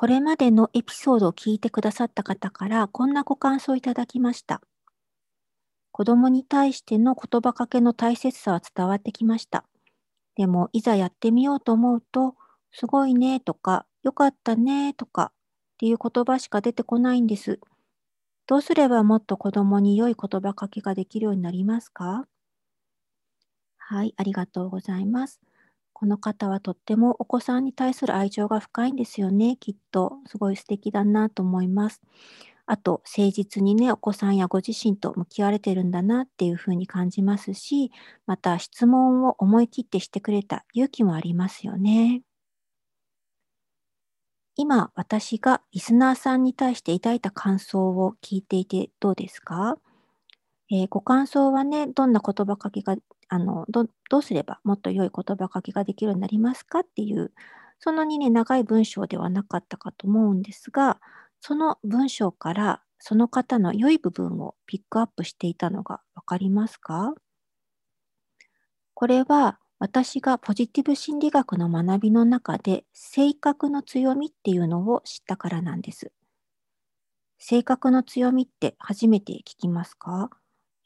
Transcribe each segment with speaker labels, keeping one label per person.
Speaker 1: これまでのエピソードを聞いてくださった方からこんなご感想をいただきました。子供に対しての言葉かけの大切さは伝わってきました。でも、いざやってみようと思うと、すごいねとか、よかったねとかっていう言葉しか出てこないんです。どうすればもっと子供に良い言葉かけができるようになりますか？はい、ありがとうございます。この方はとってもお子さんに対する愛情が深いんですよね、きっと。すごい素敵だなと思います。あと、誠実にね、お子さんやご自身と向き合われてるんだなっていうふうに感じますし、また質問を思い切ってしてくれた勇気もありますよね。今、私がリスナーさんに対して抱いた感想を聞いていてどうですか？えー、ご感想はね、どんな言葉かけが、あの、どうすればもっと良い言葉かけができるようになりますかっていう、そんなにね、長い文章ではなかったかと思うんですが、その文章からその方の良い部分をピックアップしていたのが分かりますか？これは私がポジティブ心理学の学びの中で性格の強みっていうのを知ったからなんです。性格の強みって初めて聞きますか？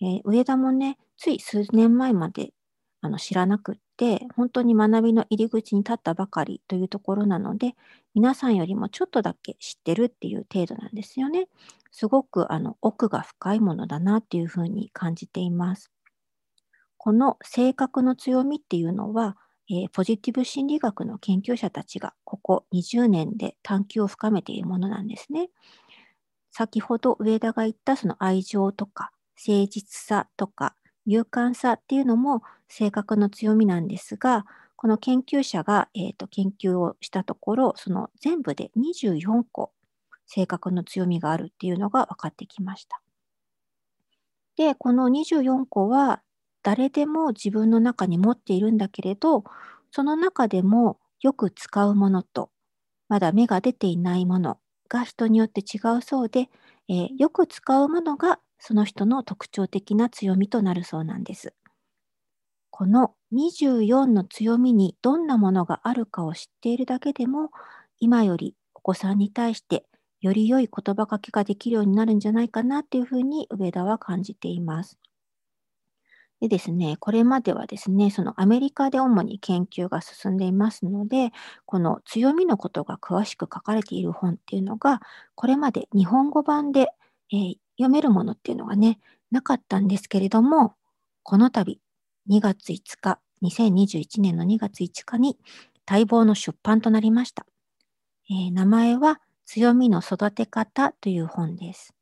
Speaker 1: えー、上田もね、つい数年前まであの知らなくって、本当に学びの入り口に立ったばかりというところなので、皆さんよりもちょっとだけ知ってるっていう程度なんですよね。すごくあの奥が深いものだなっていうふうに感じています。この性格の強みっていうのは、えー、ポジティブ心理学の研究者たちがここ20年で探求を深めているものなんですね。先ほど上田が言ったその愛情とか誠実さとか勇敢さっていうのも性格の強みなんですが、この研究者が、えーと、研究をしたところ、その全部で24個性格の強みがあるっていうのが分かってきました。で、この24個は誰でも自分の中に持っているんだけれど、その中でもよく使うものと、まだ芽が出ていないものが人によって違うそうで、えー、よく使うものがその人の特徴的な強みとなるそうなんです。この24の強みにどんなものがあるかを知っているだけでも、今よりお子さんに対してより良い言葉かけができるようになるんじゃないかなっていうふうに上田は感じています。でですね、これまではですね、そのアメリカで主に研究が進んでいますので、この強みのことが詳しく書かれている本っていうのが、これまで日本語版で、えー、読めるものっていうのがね、なかったんですけれども、この度、2月5日、2021年の2月5日に待望の出版となりました。えー、名前は強みの育て方という本です。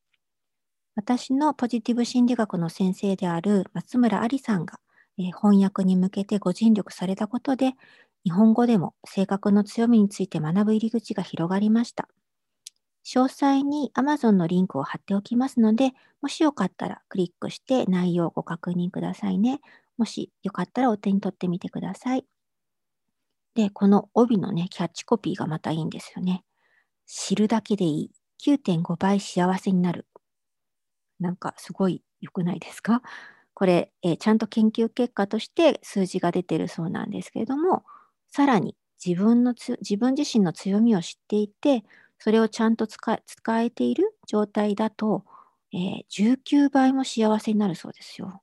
Speaker 1: 私のポジティブ心理学の先生である松村ありさんが、えー、翻訳に向けてご尽力されたことで、日本語でも性格の強みについて学ぶ入り口が広がりました。詳細に Amazon のリンクを貼っておきますので、もしよかったらクリックして内容をご確認くださいね。もしよかったらお手に取ってみてください。で、この帯のね、キャッチコピーがまたいいんですよね。知るだけでいい。9.5倍幸せになる。なんかすごい良くないですか？これ、え、ちゃんと研究結果として数字が出てるそうなんですけれども、さらに自分の自分自身の強みを知っていて、それをちゃんと使使えている状態だと、えー、19倍も幸せになるそうですよ。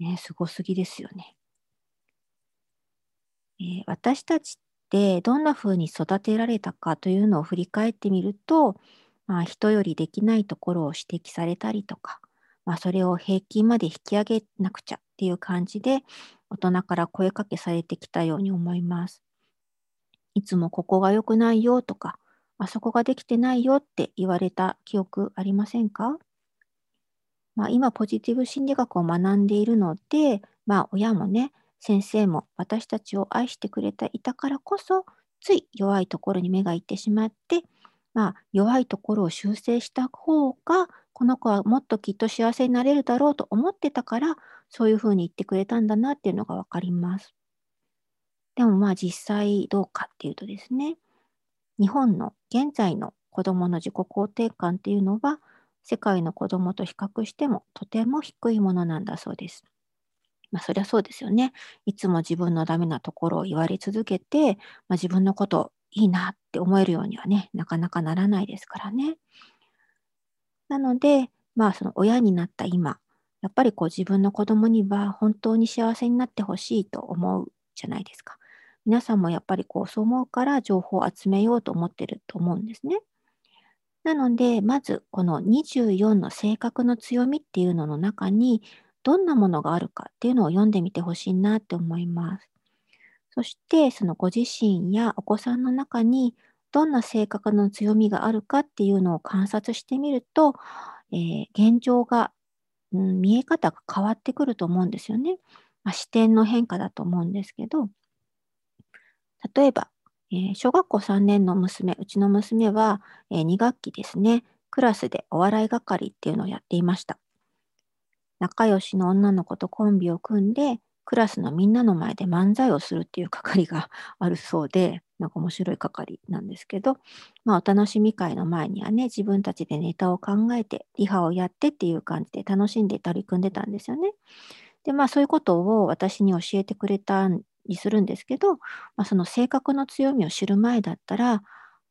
Speaker 1: ね、すごすぎですよね。えー、私たちってどんな風に育てられたかというのを振り返ってみると、まあ、人よりできないところを指摘されたりとか、まあ、それを平均まで引き上げなくちゃっていう感じで大人から声かけされてきたように思います。いつもここが良くないよとか、あそこができてないよって言われた記憶ありませんか？まあ、今、ポジティブ心理学を学んでいるので、まあ、親もね、先生も私たちを愛してくれていたからこそ、つい弱いところに目がいってしまって、まあ、弱いところを修正した方が、この子はもっときっと幸せになれるだろうと思ってたから、そういうふうに言ってくれたんだなっていうのがわかります。でもまあ実際どうかっていうとですね、日本の現在の子どもの自己肯定感っていうのは、世界の子どもと比較してもとても低いものなんだそうです。まあそりゃそうですよね。いつも自分のダメなところを言われ続けて、まあ、自分のこといいなって思えるようにはね、なかなかならないですからね。なので、まあその親になった今、やっぱりこう自分の子供には本当に幸せになってほしいと思うじゃないですか。皆さんもやっぱりこうそう思うから情報を集めようと思ってると思うんですね。なので、まずこの24の性格の強みっていうのの中に、どんなものがあるかっていうのを読んでみてほしいなって思います。そして、そのご自身やお子さんの中に、どんな性格の強みがあるかっていうのを観察してみると、えー、現状が、うん、見え方が変わってくると思うんですよね。まあ、視点の変化だと思うんですけど、例えば、えー、小学校3年の娘、うちの娘は、えー、2学期ですね、クラスでお笑い係っていうのをやっていました。仲良しの女の子とコンビを組んで、クラスのみんなの前で漫才をするっていう係が あるそうで、なんか面白い係なんですけど、まあお楽しみ会の前にはね、自分たちでネタを考えて、リハをやってっていう感じで楽しんで取り組んでたんですよね。で、まあそういうことを私に教えてくれたんりするんですけど、まあ、その性格の強みを知る前だったら、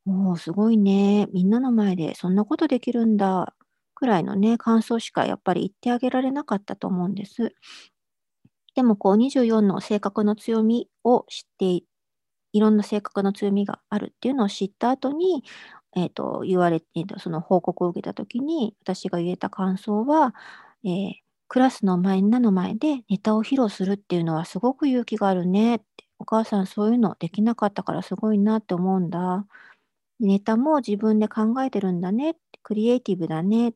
Speaker 1: おお、すごいね。みんなの前でそんなことできるんだ。くらいのね、感想しかやっぱり言ってあげられなかったと思うんです。でもこう24の性格の強みを知っていろんな性格の強みがあるっていうのを知った後に、えっ、ー、と、言われ、えーと、その報告を受けた時に、私が言えた感想は、えー、クラスの前、みんなの前でネタを披露するっていうのはすごく勇気があるねって。お母さんそういうのできなかったからすごいなって思うんだ。ネタも自分で考えてるんだねって。クリエイティブだね。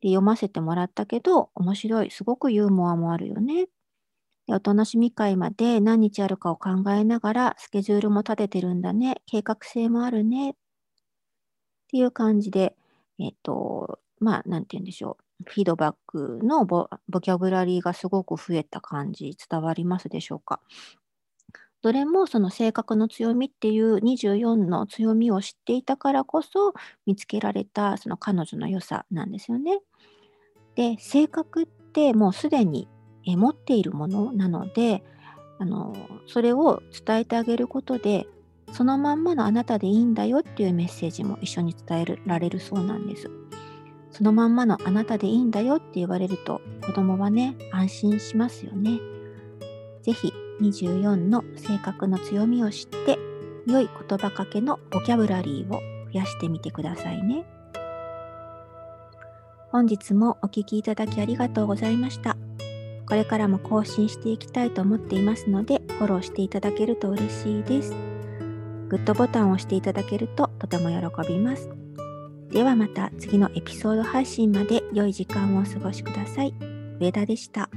Speaker 1: で読ませてもらったけど、面白い。すごくユーモアもあるよね。でお楽しみ会まで何日あるかを考えながら、スケジュールも立ててるんだね。計画性もあるね。っていう感じで、えっと、まあ、なんて言うんでしょう。フィードバックのボキャブラリーがすごく増えた感じ、伝わりますでしょうか？どれもその性格の強みっていう24の強みを知っていたからこそ見つけられたその彼女の良さなんですよね。で、性格ってもうすでに持っているものなので、あのそれを伝えてあげることで、そのまんまのあなたでいいんだよっていうメッセージも一緒に伝えられるそうなんです。そのまんまのあなたでいいんだよって言われると子供はね、安心しますよね。ぜひ24の性格の強みを知って、良い言葉かけのボキャブラリーを増やしてみてくださいね。本日もお聴きいただきありがとうございました。これからも更新していきたいと思っていますので、フォローしていただけると嬉しいです。グッドボタンを押していただけるととても喜びます。ではまた次のエピソード配信まで良い時間をお過ごしください。上田でした。